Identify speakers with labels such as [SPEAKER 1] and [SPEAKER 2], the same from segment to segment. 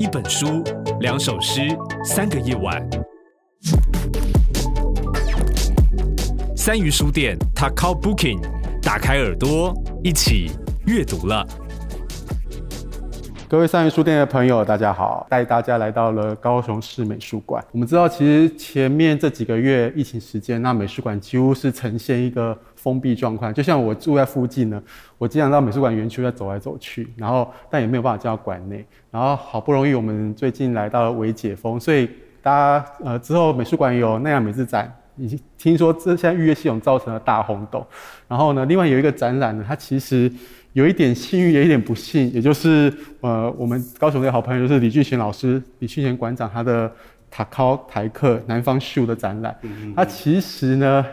[SPEAKER 1] 一本书，两首诗，三个夜晚。三鱼书店 t a k a Booking，打开耳朵，一起阅读了。
[SPEAKER 2] 各位三鱼书店的朋友，大家好，带大家来到了高雄市美术馆。我们知道，其实前面这几个月疫情时间，那美术馆几乎是呈现一个封闭状况。就像我住在附近呢，我经常到美术馆园区在走来走去，然后但也没有办法进到馆内。然后好不容易我们最近来到了微解封，所以大家呃之后美术馆有奈良美智展。已经听说这现在预约系统造成了大轰动，然后呢，另外有一个展览呢，它其实有一点幸运，也有一点不幸，也就是呃，我们高雄的好朋友就是李俊贤老师、李俊贤馆长他的塔考台客南方秀的展览，它其实呢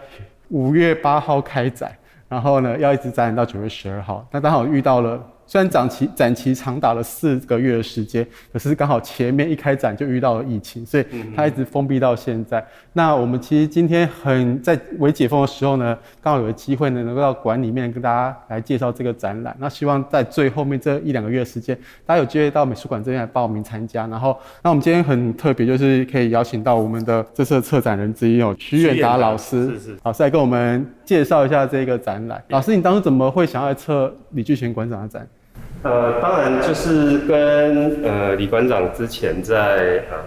[SPEAKER 2] 五月八号开展，然后呢要一直展览到九月十二号，那刚好遇到了。虽然展期展期长达了四个月的时间，可是刚好前面一开展就遇到了疫情，所以它一直封闭到现在。那我们其实今天很在未解封的时候呢，刚好有个机会呢，能够到馆里面跟大家来介绍这个展览。那希望在最后面这一两个月的时间，大家有机会到美术馆这边来报名参加。然后，那我们今天很特别，就是可以邀请到我们的这次的策展人之一哦，徐远达老师，是是，老师来跟我们介绍一下这个展览。老师，你当时怎么会想要来策李俊贤馆长的展？
[SPEAKER 3] 呃，当然就是跟呃李馆长之前在呃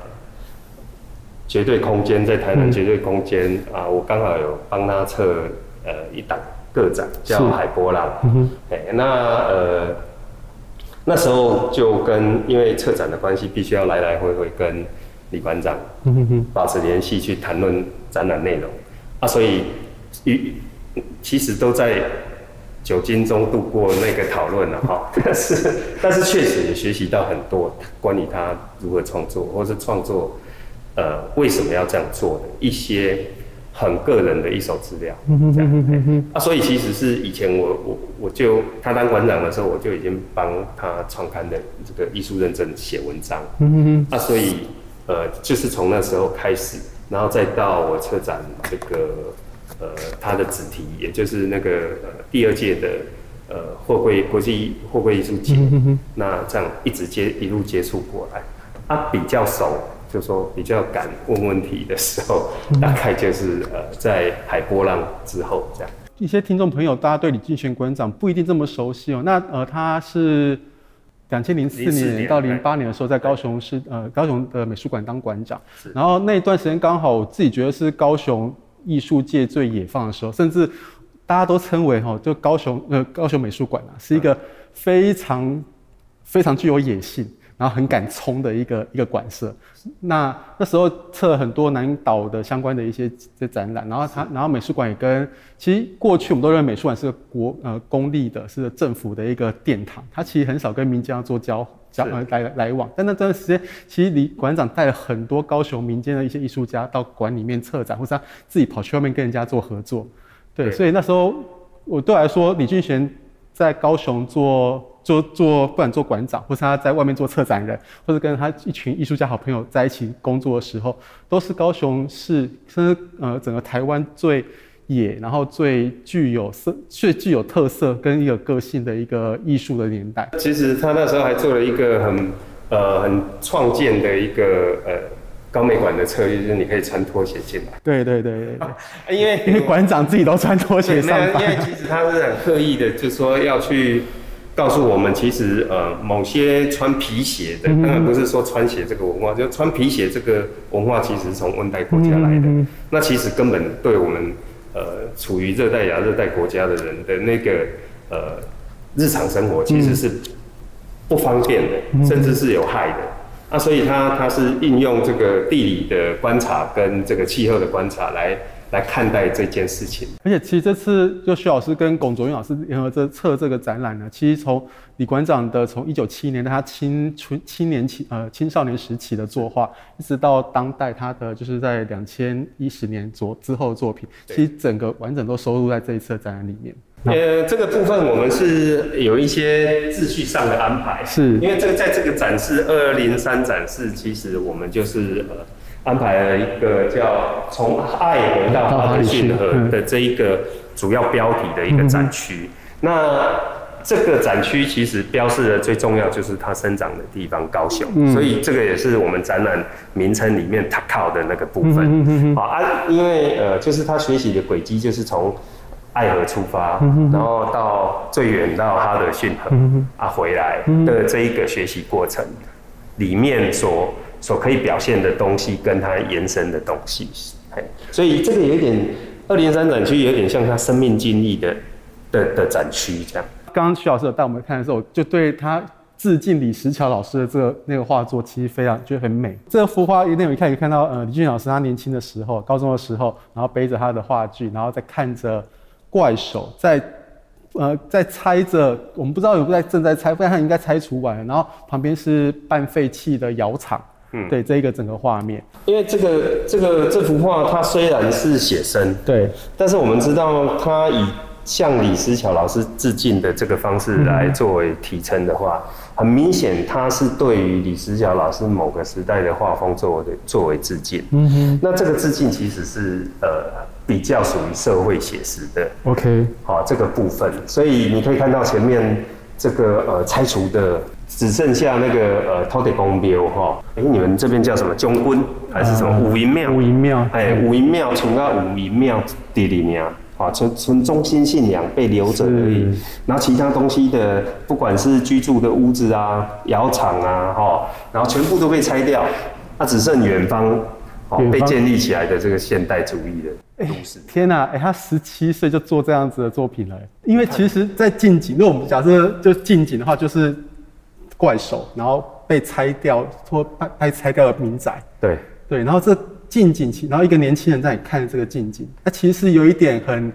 [SPEAKER 3] 绝对空间，在台南绝对空间啊、嗯呃，我刚好有帮他策呃一档个展，叫海波浪。哎、嗯，那呃那时候就跟因为策展的关系，必须要来来回回跟李馆长保持联系，去谈论展览内容啊，所以与其实都在。酒精中度过那个讨论了哈，但是但是确实也学习到很多关于他如何创作，或是创作，呃，为什么要这样做的一些很个人的一手资料，这样。啊，所以其实是以前我我我就他当馆长的时候，我就已经帮他创刊的这个艺术认证写文章，啊，所以呃，就是从那时候开始，然后再到我策展这个。呃，他的子题，也就是那个呃第二届的呃货柜国际货柜艺术节，嗯，那这样一直接一路接触过来，他，啊，比较熟，就说比较敢问问题的时候，嗯，大概就是呃在海波浪之后这样。
[SPEAKER 2] 一些听众朋友，大家对李俊贤馆长不一定这么熟悉哦。那呃，他是两千零四年到零八年的时候，在高雄市呃高雄的美术馆当馆长，然后那一段时间刚好我自己觉得是高雄。艺术界最野放的时候，甚至大家都称为哈，就高雄呃高雄美术馆啊，是一个非常非常具有野性，然后很敢冲的一个一个馆舍。那那时候策了很多南岛的相关的一些这展览，然后他然后美术馆也跟其实过去我们都认为美术馆是国呃公立的，是政府的一个殿堂，它其实很少跟民间做交交呃来来往。但那段时间，其实李馆长带了很多高雄民间的一些艺术家到馆里面策展，或是他自己跑去外面跟人家做合作。对，对所以那时候我对我来说，李俊贤在高雄做。做做，不管做馆长，或是他在外面做策展人，或者跟他一群艺术家好朋友在一起工作的时候，都是高雄市甚至呃整个台湾最野，然后最具有色、最具有特色跟一个个性的一个艺术的年代。
[SPEAKER 3] 其实他那时候还做了一个很呃很创建的一个呃高美馆的策略，就是你可以穿拖鞋
[SPEAKER 2] 进来。对对对
[SPEAKER 3] 对，因为
[SPEAKER 2] 因为馆长自己都穿拖鞋上班。
[SPEAKER 3] 因为其实他是很刻意的，就是说要去。告诉我们，其实呃，某些穿皮鞋的，当然不是说穿鞋这个文化，就穿皮鞋这个文化，其实是从温带国家来的。那其实根本对我们呃处于热带亚热带国家的人的那个呃日常生活，其实是不方便的，甚至是有害的。那所以他他是应用这个地理的观察跟这个气候的观察来。来看待这件事情，
[SPEAKER 2] 而且其实这次就徐老师跟龚卓云老师联合这策这个展览呢，其实从李馆长的从一九七一年的他青春青年期呃青少年时期的作画，一直到当代他的就是在两千一十年左之后的作品，其实整个完整都收录在这一次的展览里面。
[SPEAKER 3] 呃，这个部分我们是有一些秩序上的安排，
[SPEAKER 2] 是因
[SPEAKER 3] 为这个在这个展示二零三展示，其实我们就是呃。安排了一个叫“从爱回到哈德逊河”的这一个主要标题的一个展区。那这个展区其实标示的最重要就是它生长的地方高雄，嗯、所以这个也是我们展览名称里面它靠的那个部分。嗯嗯嗯啊，因为呃，就是它学习的轨迹就是从爱河出发，嗯、然后到最远到哈德逊河、嗯、啊回来的这一个学习过程里面所所可以表现的东西，跟它延伸的东西，嘿所以这个有点二零三展区有点像他生命经历的的的展区这样。
[SPEAKER 2] 刚刚徐老师带我们看的时候，就对他致敬李石桥老师的这个那个画作，其实非常觉得很美。这幅画一定有一看，可以看到呃李俊老师他年轻的时候，高中的时候，然后背着他的画具，然后在看着怪手在呃在拆着，我们不知道有不在正在拆，不然他应该拆除完了。然后旁边是半废弃的窑厂，嗯，对，这一个整个画面。
[SPEAKER 3] 因为这个这个这幅画它虽然是写生，
[SPEAKER 2] 对，
[SPEAKER 3] 但是我们知道它以向李石樵老师致敬的这个方式来作为提称的话，很明显，它是对于李石樵老师某个时代的画风作为作为致敬。嗯哼，那这个致敬其实是呃比较属于社会写实的。OK，好，这个部分，所以你可以看到前面这个呃拆除的只剩下那个呃土地公庙哈，哎，你们这边叫什么？中军还是什么武营庙？
[SPEAKER 2] 武营庙，
[SPEAKER 3] 哎，武营庙，除了武营庙地里面。啊，纯纯中心信仰被留着而已，然后其他东西的，不管是居住的屋子啊、窑厂啊，哈，然后全部都被拆掉，那只剩远方，哦，被建立起来的这个现代主义的都市。
[SPEAKER 2] 天哪，哎，他十七岁就做这样子的作品了，因为其实，在近景，如果我们假设就近景的话，就是怪手，然后被拆掉或被被拆掉的民宅，
[SPEAKER 3] 对
[SPEAKER 2] 对，然后这。近景，然后一个年轻人在看这个近景，他其实是有一点很，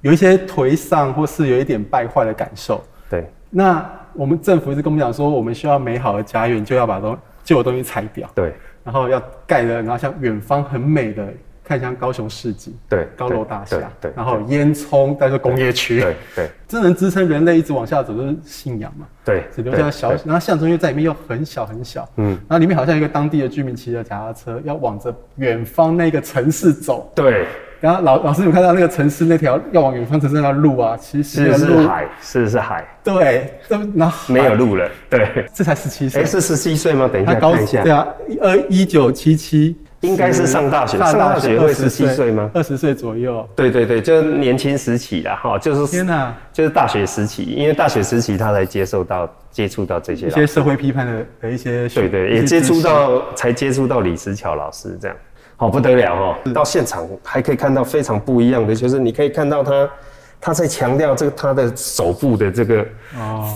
[SPEAKER 2] 有一些颓丧，或是有一点败坏的感受。
[SPEAKER 3] 对，
[SPEAKER 2] 那我们政府一直跟我们讲说，我们需要美好的家园，就要把东旧的东西拆掉。
[SPEAKER 3] 对，
[SPEAKER 2] 然后要盖的，然后像远方很美的。看像高雄市集，
[SPEAKER 3] 对，
[SPEAKER 2] 高楼大
[SPEAKER 3] 厦，对，
[SPEAKER 2] 然后烟囱，但是工业区，
[SPEAKER 3] 对，对，
[SPEAKER 2] 这 能支撑人类一直往下走，就是信仰嘛，
[SPEAKER 3] 对，
[SPEAKER 2] 只留下小，然后象征又在里面又很小很小，嗯，然后里面好像一个当地的居民骑着脚踏车，要往着远方那个城市走，
[SPEAKER 3] 对，
[SPEAKER 2] 然后老老师有看到那个城市那条要往远方城市那条路啊，其实是，
[SPEAKER 3] 是海，是是海，
[SPEAKER 2] 对，这然后
[SPEAKER 3] 没有路了，对，
[SPEAKER 2] 这才十七岁，
[SPEAKER 3] 哎，是十七岁吗？等一下看一下，
[SPEAKER 2] 对啊，二，一九七七。
[SPEAKER 3] 应该是上大学，上大学会十七岁吗？
[SPEAKER 2] 二十岁左右。
[SPEAKER 3] 对对对，就是年轻时期啦，哈，就是
[SPEAKER 2] 天哪，
[SPEAKER 3] 就是大学时期，因为大学时期他才接受到、接触到这些
[SPEAKER 2] 一些社会批判的的一些，
[SPEAKER 3] 对对，也接触到，才接触到李石桥老师这样，好不得了哦。到现场还可以看到非常不一样的，就是你可以看到他，他在强调这个他的手部的这个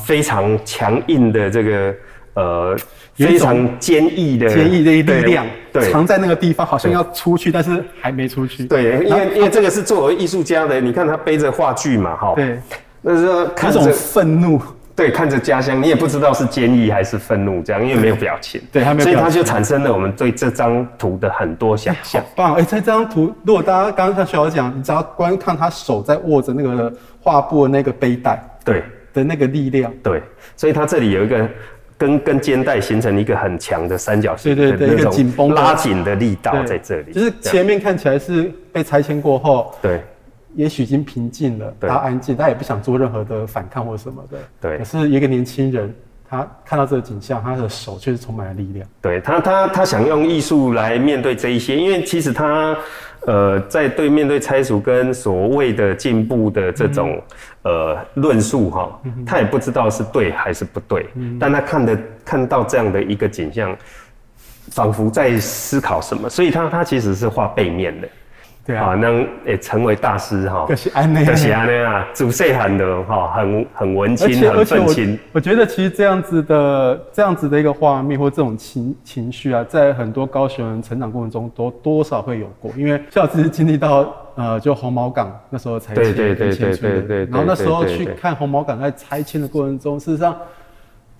[SPEAKER 3] 非常强硬的这个呃。非常坚毅的
[SPEAKER 2] 坚毅的力量，对，藏在那个地方，好像要出去，但是还没出去。
[SPEAKER 3] 对，因为因为这个是作为艺术家的，你看他背着画具嘛，哈，
[SPEAKER 2] 对，
[SPEAKER 3] 那时候看着
[SPEAKER 2] 愤怒，
[SPEAKER 3] 对，看着家乡，你也不知道是坚毅还是愤怒，这样，因为没有表情，
[SPEAKER 2] 对，还没有，
[SPEAKER 3] 所以他就产生了我们对这张图的很多想象。
[SPEAKER 2] 好棒！哎，在这张图，如果大家刚刚像徐老师讲，你只要观看他手在握着那个画布的那个背带，
[SPEAKER 3] 对
[SPEAKER 2] 的那个力量，
[SPEAKER 3] 对，所以他这里有一个。跟跟肩带形成一个很强的三角形，
[SPEAKER 2] 对对对，一个紧绷
[SPEAKER 3] 拉紧的力道在这里。
[SPEAKER 2] 就是前面看起来是被拆迁过后，
[SPEAKER 3] 对，
[SPEAKER 2] 也许已经平静了，他安静，他也不想做任何的反抗或什么的。
[SPEAKER 3] 对，
[SPEAKER 2] 可是一个年轻人，他看到这个景象，他的手却是充满了力量。
[SPEAKER 3] 对他，他他想用艺术来面对这一些，因为其实他。呃，在对面对拆除跟所谓的进步的这种、嗯、呃论述哈，他也不知道是对还是不对，嗯、但他看的看到这样的一个景象，仿佛在思考什么，所以他他其实是画背面的。对啊，能也成为大师哈，
[SPEAKER 2] 就是安内，
[SPEAKER 3] 就是安内啊，主细汉的哈，很很文青，很愤青。
[SPEAKER 2] 我觉得其实这样子的这样子的一个画面或这种情情绪啊，在很多高雄人成长过程中都多少会有过，因为像我自己经历到呃，就红毛港那时候拆迁，
[SPEAKER 3] 对对对对对对，
[SPEAKER 2] 然后那时候去看红毛港在拆迁的过程中，事实上。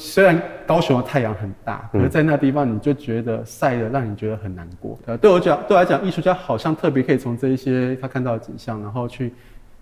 [SPEAKER 2] 虽然高雄的太阳很大，可是在那地方你就觉得晒的让你觉得很难过。呃、嗯，对我讲，对我来讲，艺术家好像特别可以从这一些他看到的景象，然后去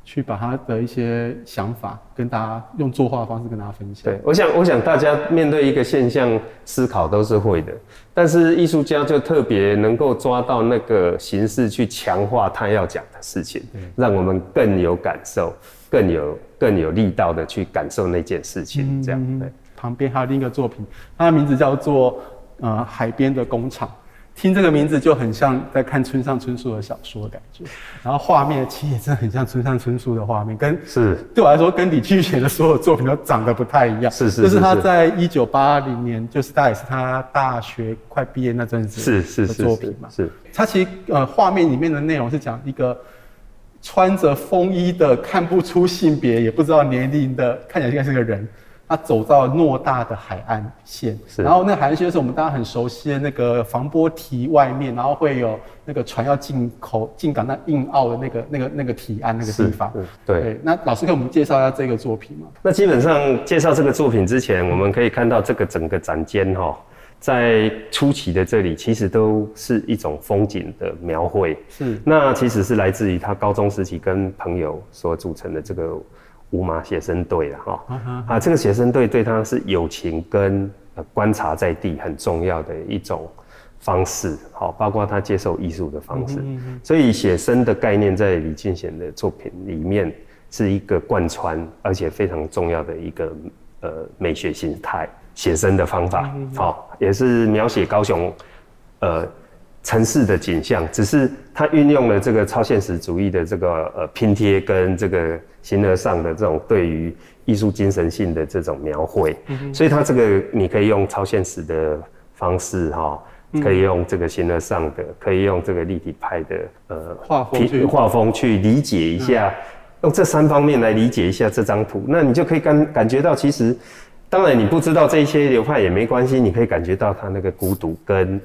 [SPEAKER 2] 去把他的一些想法跟大家用作画的方式跟大家分享。
[SPEAKER 3] 对，我想，我想大家面对一个现象思考都是会的，但是艺术家就特别能够抓到那个形式去强化他要讲的事情，让我们更有感受，更有更有力道的去感受那件事情。这样，对。
[SPEAKER 2] 旁边还有另一个作品，它的名字叫做呃海边的工厂。听这个名字就很像在看村上春树的小说的感觉，然后画面其实也真的很像村上春树的画面，跟
[SPEAKER 3] 是
[SPEAKER 2] 对我来说跟李俊贤的所有作品都长得不太一样。
[SPEAKER 3] 是是，
[SPEAKER 2] 就是他在一九八零年，就是大概是他大学快毕业那阵子的作品嘛。
[SPEAKER 3] 是，
[SPEAKER 2] 他其实呃画面里面的内容是讲一个穿着风衣的看不出性别也不知道年龄的，看起来应该是个人。他走到偌大的海岸线，然后那海岸线就是我们大家很熟悉的那个防波堤外面，然后会有那个船要进口进港那印澳的那个那个那个堤岸那个地方。
[SPEAKER 3] 对，对，
[SPEAKER 2] 那老师给我们介绍一下这个作品吗？
[SPEAKER 3] 那基本上介绍这个作品之前，我们可以看到这个整个展间哈，在初期的这里其实都是一种风景的描绘。
[SPEAKER 2] 是，
[SPEAKER 3] 那其实是来自于他高中时期跟朋友所组成的这个。五马写生队了哈。啊，这个写生队对他是友情跟呃观察在地很重要的一种方式，好，包括他接受艺术的方式，所以写生的概念在李俊贤的作品里面是一个贯穿而且非常重要的一个呃美学形态，写生的方法，好，也是描写高雄呃。城市的景象，只是它运用了这个超现实主义的这个呃拼贴跟这个形而上的这种对于艺术精神性的这种描绘，嗯、所以它这个你可以用超现实的方式哈，可以用这个形而上的，可以用这个立体派的呃
[SPEAKER 2] 画风
[SPEAKER 3] 画风去理解一下，嗯、用这三方面来理解一下这张图，那你就可以感感觉到，其实当然你不知道这些流派也没关系，你可以感觉到他那个孤独跟。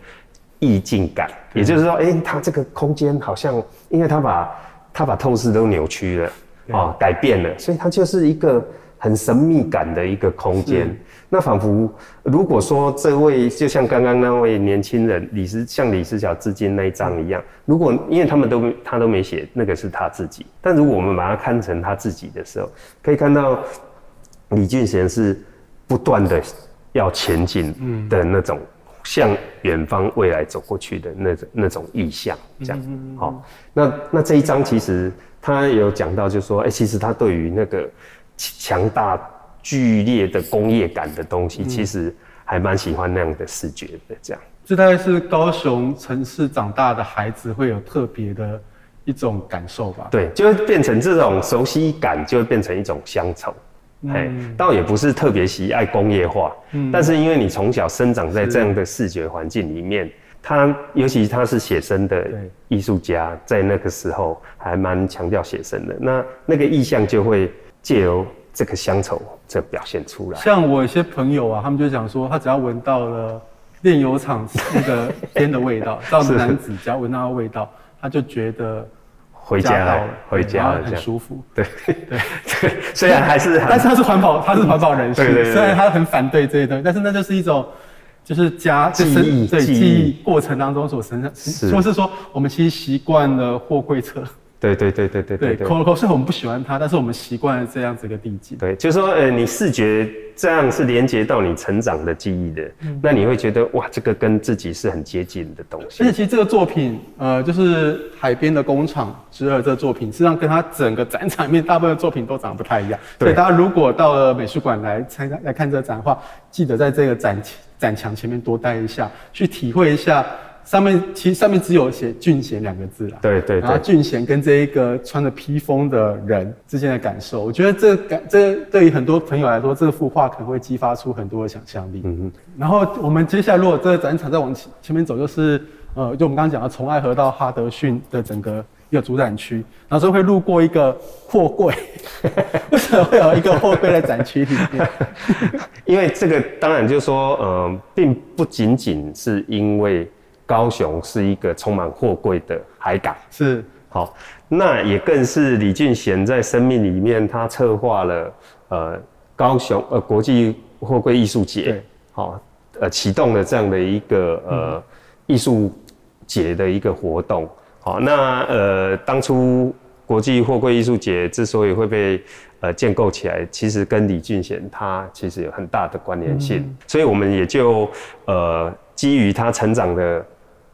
[SPEAKER 3] 意境感，也就是说，哎、欸，它这个空间好像，因为它把它把透视都扭曲了，哦，改变了，所以它就是一个很神秘感的一个空间。那仿佛如果说这位就像刚刚那位年轻人李思，像李思乔致敬那一张一样，如果因为他们都他都没写那个是他自己，但如果我们把它看成他自己的时候，可以看到李俊贤是不断的要前进的那种。向远方未来走过去的那种那种意象，这样好。那那这一章其实他有讲到，就是说，哎，其实他对于那个强大剧烈的工业感的东西，其实还蛮喜欢那样的视觉的。这样，
[SPEAKER 2] 这大概是高雄城市长大的孩子会有特别的一种感受吧？
[SPEAKER 3] 对，就会变成这种熟悉感，就会变成一种乡愁。哎，倒也不是特别喜爱工业化，嗯，但是因为你从小生长在这样的视觉环境里面，他尤其他是写生的艺术家，在那个时候还蛮强调写生的，那那个意象就会借由这个乡愁这表现出来。
[SPEAKER 2] 像我一些朋友啊，他们就讲说，他只要闻到了炼油厂那个烟的味道，到男子只要闻到的味道，他就觉得。
[SPEAKER 3] 回家了，回家了，
[SPEAKER 2] 很舒服。
[SPEAKER 3] 对对对，虽然还是，
[SPEAKER 2] 但是他是环保，他是环保人士。虽然他很反对这些东西，但是那就是一种，就是家记忆，对记忆过程当中所生产，说是说我们其实习惯了货柜车。
[SPEAKER 3] 对对对对对对，
[SPEAKER 2] 对，口口是我们不喜欢它，但是我们习惯了这样子一个地景。
[SPEAKER 3] 对，就是说，呃，你视觉这样是连接到你成长的记忆的，嗯、那你会觉得哇，这个跟自己是很接近的东西。
[SPEAKER 2] 而且其实这个作品，呃，就是海边的工厂之二这个作品，实际上跟它整个展场里面大部分的作品都长得不太一样。所以大家如果到了美术馆来参加来看这个展的话，记得在这个展展墙前面多待一下，去体会一下。上面其实上面只有写俊贤两个字啦，
[SPEAKER 3] 对对，对，
[SPEAKER 2] 然后俊贤跟这一个穿着披风的人之间的感受，我觉得这感这对于很多朋友来说，这幅画可能会激发出很多的想象力。嗯嗯。然后我们接下来如果这个展场再往前前面走，就是呃，就我们刚刚讲的从爱河到哈德逊的整个一个主展区，然后所以会路过一个货柜，为什么会有一个货柜在展区里面？
[SPEAKER 3] 因为这个当然就是说，呃，并不仅仅是因为。高雄是一个充满货柜的海港，
[SPEAKER 2] 是。
[SPEAKER 3] 好，那也更是李俊贤在生命里面，他策划了呃高雄呃国际货柜艺术节，好，呃启动了这样的一个呃艺术节的一个活动，好，那呃当初国际货柜艺术节之所以会被呃建构起来，其实跟李俊贤他其实有很大的关联性，嗯、所以我们也就呃基于他成长的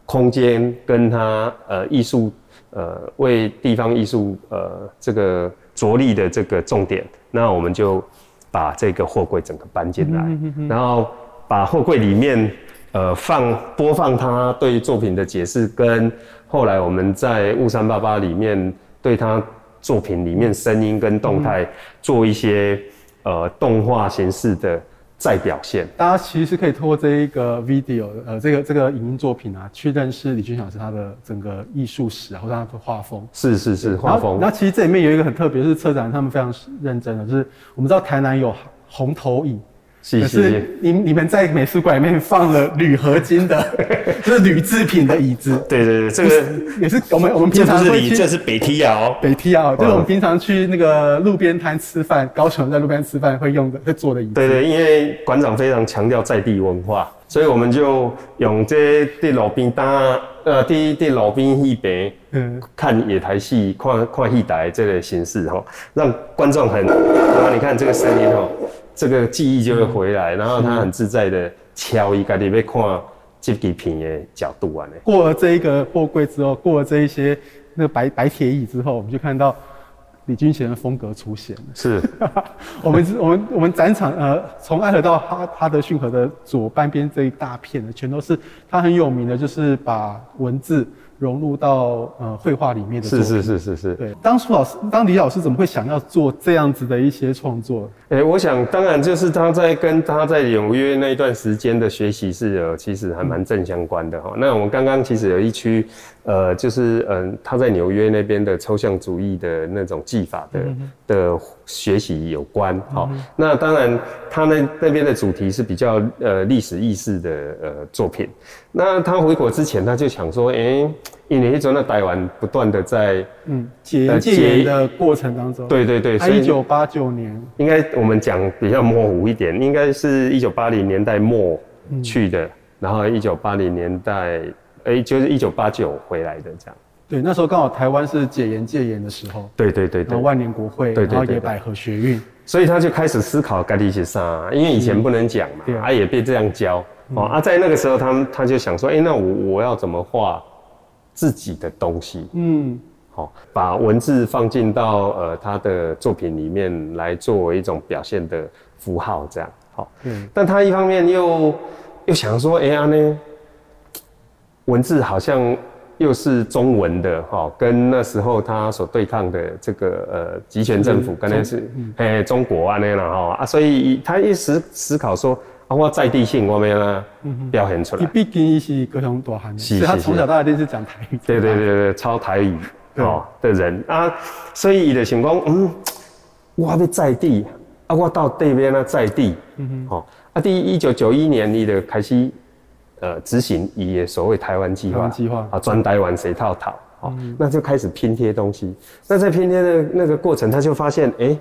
[SPEAKER 3] 空间跟他呃艺术呃为地方艺术呃这个着力的这个重点，那我们就把这个货柜整个搬进来，嗯、哼哼然后把货柜里面呃放播放他对作品的解释，跟后来我们在雾山八八里面。对他作品里面声音跟动态做一些呃动画形式的再表现，
[SPEAKER 2] 大家其实可以通过这一个 video 呃这个这个影音作品啊，去认识李俊祥老师他的整个艺术史，或者他的画风。
[SPEAKER 3] 是是是，画风。
[SPEAKER 2] 那其实这里面有一个很特别，是策展他们非常认真的，就是我们知道台南有红头椅。可是你你们在美术馆里面放了铝合金的，就是铝制品的椅子。
[SPEAKER 3] 对对对，这个
[SPEAKER 2] 也是我们我们平常会去。
[SPEAKER 3] 这是北梯窑，
[SPEAKER 2] 北梯窑就是我们平常去那个路边摊吃饭，高雄在路边吃饭会用的会坐的椅子。
[SPEAKER 3] 对对，因为馆长非常强调在地文化，所以我们就用这在路边搭呃，第一在路边戏边，嗯，看野台戏，看看戏台这个形式哈，让观众很，然后你看这个声音哈。这个记忆就会回来，嗯、然后他很自在的敲一个你要看这几片的角度啊。
[SPEAKER 2] 过了这一个货柜之后，过了这一些那个白白铁椅之后，我们就看到李君贤的风格出现了。
[SPEAKER 3] 是，
[SPEAKER 2] 我们我们我们展场呃，从爱河到哈哈德逊河的左半边这一大片的，全都是他很有名的，就是把文字。融入到呃绘画里面的
[SPEAKER 3] 是是是是是。
[SPEAKER 2] 对，当初老师，当李老师怎么会想要做这样子的一些创作？
[SPEAKER 3] 哎、欸，我想当然就是他在跟他在纽约那一段时间的学习是有其实还蛮正相关的哈。嗯、那我们刚刚其实有一区，呃，就是嗯、呃，他在纽约那边的抽象主义的那种技法的、嗯、的学习有关。好，那当然他那那边的主题是比较呃历史意识的呃作品。那他回国之前，他就想说，哎、欸，因为一直在台湾不断的在
[SPEAKER 2] 嗯解严戒严的过程当中，
[SPEAKER 3] 对对对，
[SPEAKER 2] 他一九八九年，
[SPEAKER 3] 应该我们讲比较模糊一点，应该是一九八零年代末去的，嗯、然后一九八零年代，哎、欸，就是一九八九回来的这样。
[SPEAKER 2] 对，那时候刚好台湾是解严戒严的时候，
[SPEAKER 3] 对对对对，
[SPEAKER 2] 然后万年国会，对对对对然后也百合学运，
[SPEAKER 3] 所以他就开始思考该地些啥，因为以前不能讲嘛，啊、也被这样教。哦啊，在那个时候，他们他就想说，哎、欸，那我我要怎么画自己的东西？嗯，好，把文字放进到呃他的作品里面来作为一种表现的符号，这样好。嗯，但他一方面又又想说，哎呀呢，文字好像又是中文的哈，跟那时候他所对抗的这个呃集权政府，可能是哎中国啊那样哈啊，所以他一时思考说。包括在地性，我们要表现出来。
[SPEAKER 2] 毕竟是高雄大汉，是他从小到大都是讲台语。
[SPEAKER 3] 对对对对，超台语哦的人啊，所以的情况，嗯，我要在地啊，我到对面呢，在地，嗯哼，啊，第一九九一年，你的开始呃执行以所谓台湾计划，计划。啊，专台湾谁套套，好，那就开始拼贴东西。那在拼贴的那个过程，他就发现，哎，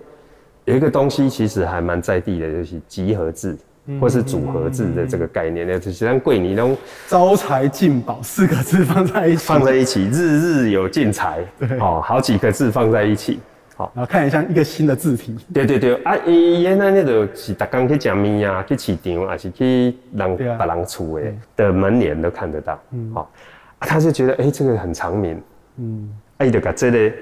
[SPEAKER 3] 有一个东西其实还蛮在地的，就是集合字。或是组合字的这个概念，那就像桂林那种
[SPEAKER 2] 招财进宝四个字放在一起，
[SPEAKER 3] 放在一起，日日有进财，对，哦，好几个字放在一起，好，
[SPEAKER 2] 然后看起来像一个新的字体。
[SPEAKER 3] 对对对，啊，伊原来那个是逐工去食面啊，去市场，还是去人别人厝的的门帘都看得到，嗯，好，他就觉得哎，这个很长明，嗯，啊，伊就把这个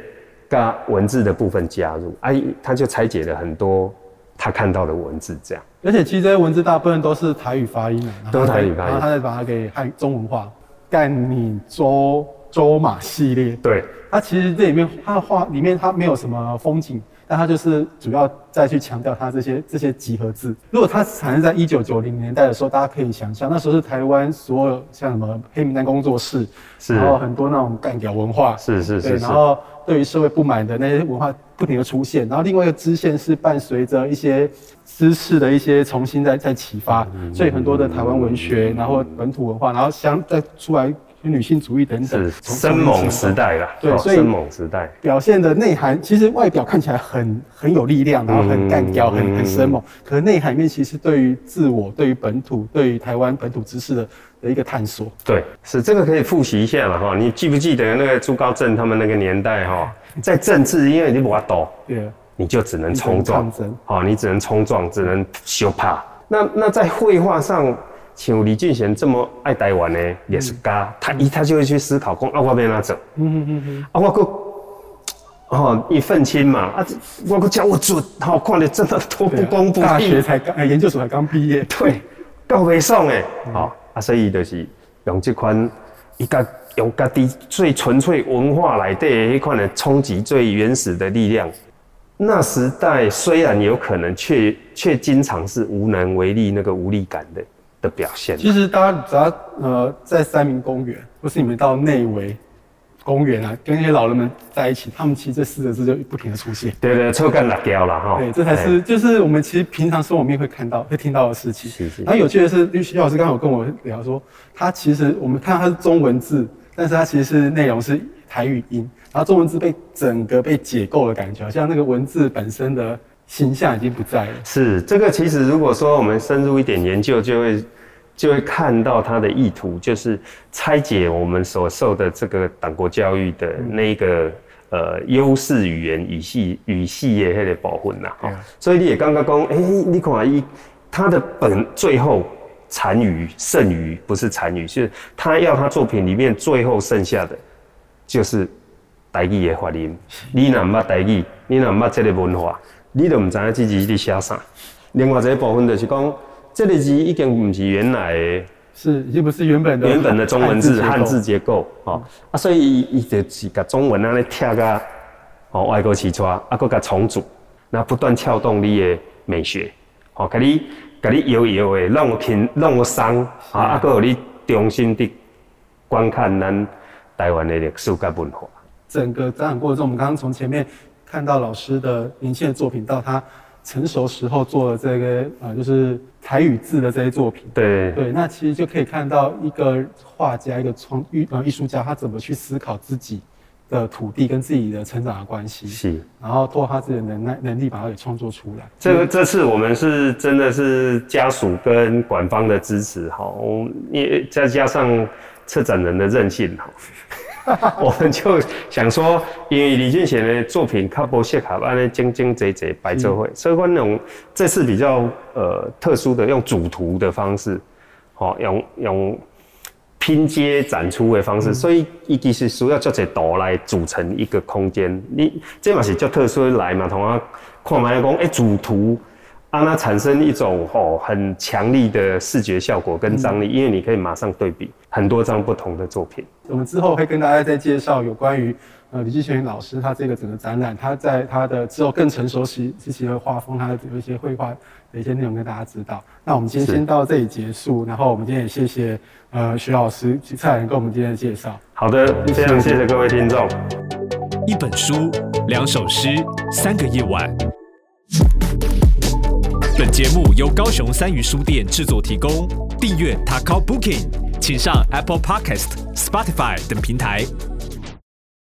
[SPEAKER 3] 加文字的部分加入，啊，他就拆解了很多。他看到的文字这样，
[SPEAKER 2] 而且其实这些文字大部分都是台语发音的
[SPEAKER 3] 都是台语发音，
[SPEAKER 2] 然后他再把它给汉中文化，干你周周马系列。
[SPEAKER 3] 对，
[SPEAKER 2] 它其实这里面它的画里面它没有什么风景，但它就是主要再去强调它这些这些集合字。如果它产生在一九九零年代的时候，大家可以想象，那时候是台湾所有像什么黑名单工作室，是然后很多那种干屌文化，
[SPEAKER 3] 是是是，是，
[SPEAKER 2] 然后对于社会不满的那些文化。不停的出现，然后另外一个支线是伴随着一些知识的一些重新再再启发，所以很多的台湾文学，然后本土文化，然后相再出来就女性主义等等，
[SPEAKER 3] 是生猛时代啦，
[SPEAKER 2] 对，所以
[SPEAKER 3] 生猛时代
[SPEAKER 2] 表现的内涵，其实外表看起来很很有力量，然后很干掉，很很生猛，可是内涵里面其实对于自我、对于本土、对于台湾本土知识的的一个探索。
[SPEAKER 3] 对，是这个可以复习一下嘛哈？你记不记得那个朱高正他们那个年代哈，在政治因为你不法斗，对，你就只能冲撞，好，你只能冲撞，只能修怕。那那在绘画上。像李俊贤这么爱台湾的艺术家，嗯、他一他就会去思考说，讲啊，我要哪走？嗯嗯嗯啊，我个哦一愤青嘛，啊，我个教我准，好看的真的多不公不义。
[SPEAKER 2] 大学才刚，研究所才刚毕业，
[SPEAKER 3] 对，够未爽诶。好、嗯、啊，所以就是用这款，一个用家己最纯粹文化来对一款的冲击最原始的力量。那时代虽然有可能，却却经常是无能为力，那个无力感的。的表现。
[SPEAKER 2] 其实大家只要呃在三明公园，或是你们到内围公园啊，跟那些老人们在一起，他们其实这四个字就不停的出现。
[SPEAKER 3] 对对，臭干辣椒了哈。
[SPEAKER 2] 对，这才是就是我们其实平常生活里面会看到、会听到的事情。是是。然后有趣的是，徐老师刚刚有跟我聊说，他其实我们看到它是中文字，但是它其实是内容是台语音，然后中文字被整个被解构的感觉，好像那个文字本身的。形象已经不在了。
[SPEAKER 3] 是这个，其实如果说我们深入一点研究，就会就会看到他的意图，就是拆解我们所受的这个党国教育的那个、嗯、呃优势语言语系语系的那个部分呐。哈、嗯，所以你也刚刚讲，哎、欸，你看一他的本最后残余剩余不是残余，是他要他作品里面最后剩下的就是台语的发音。你哪捌台语？你哪捌这个文化？你都唔知影这字伫写啥？另外一个部分就是讲，这个字已经不是原来的，
[SPEAKER 2] 是已经不是原本的
[SPEAKER 3] 原本的中文字汉字结构，哦、嗯、啊，所以伊伊就是甲中文啊咧拆个哦外国起出啊，佮甲重组，那不断撬动你的美学，哦，给你给你摇摇的，让我听，让我伤啊，啊，搁有你重新的观看咱台湾的历史甲文化。
[SPEAKER 2] 整个展览过程中，我们刚刚从前面。看到老师的年轻的作品，到他成熟时候做的这个呃，就是台语字的这些作品。
[SPEAKER 3] 对
[SPEAKER 2] 对，那其实就可以看到一个画家，一个创艺呃艺术家，他怎么去思考自己的土地跟自己的成长的关系。
[SPEAKER 3] 是，
[SPEAKER 2] 然后通过他自己的能耐能力，把它给创作出来。
[SPEAKER 3] 这个这次我们是真的是家属跟馆方的支持哈，也再加上策展人的任性哈。我们就想说，因为李俊贤的作品较不适合安尼整整齐齐摆做会，所以讲那种这次比较呃特殊的用主图的方式，好用用拼接展出的方式，所以伊其实需要做些图来组成一个空间。你这嘛是叫特殊来嘛，同啊看卖讲诶主图。让它产生一种哦很强力的视觉效果跟张力，因为你可以马上对比很多张不同的作品。
[SPEAKER 2] 我们之后会跟大家再介绍有关于呃李继贤老师他这个整个展览，他在他的之后更成熟时时期的画风，他有一些绘画的一些内容跟大家知道。那我们今天先到这里结束，然后我们今天也谢谢呃徐老师、蔡人跟我们今天的介绍。
[SPEAKER 3] 好的，非常谢谢各位听众。
[SPEAKER 1] 一本书，两首诗，三个夜晚。本节目由高雄三余书店制作提供。订阅 Taco Booking，请上 Apple Podcast、Spotify 等平台。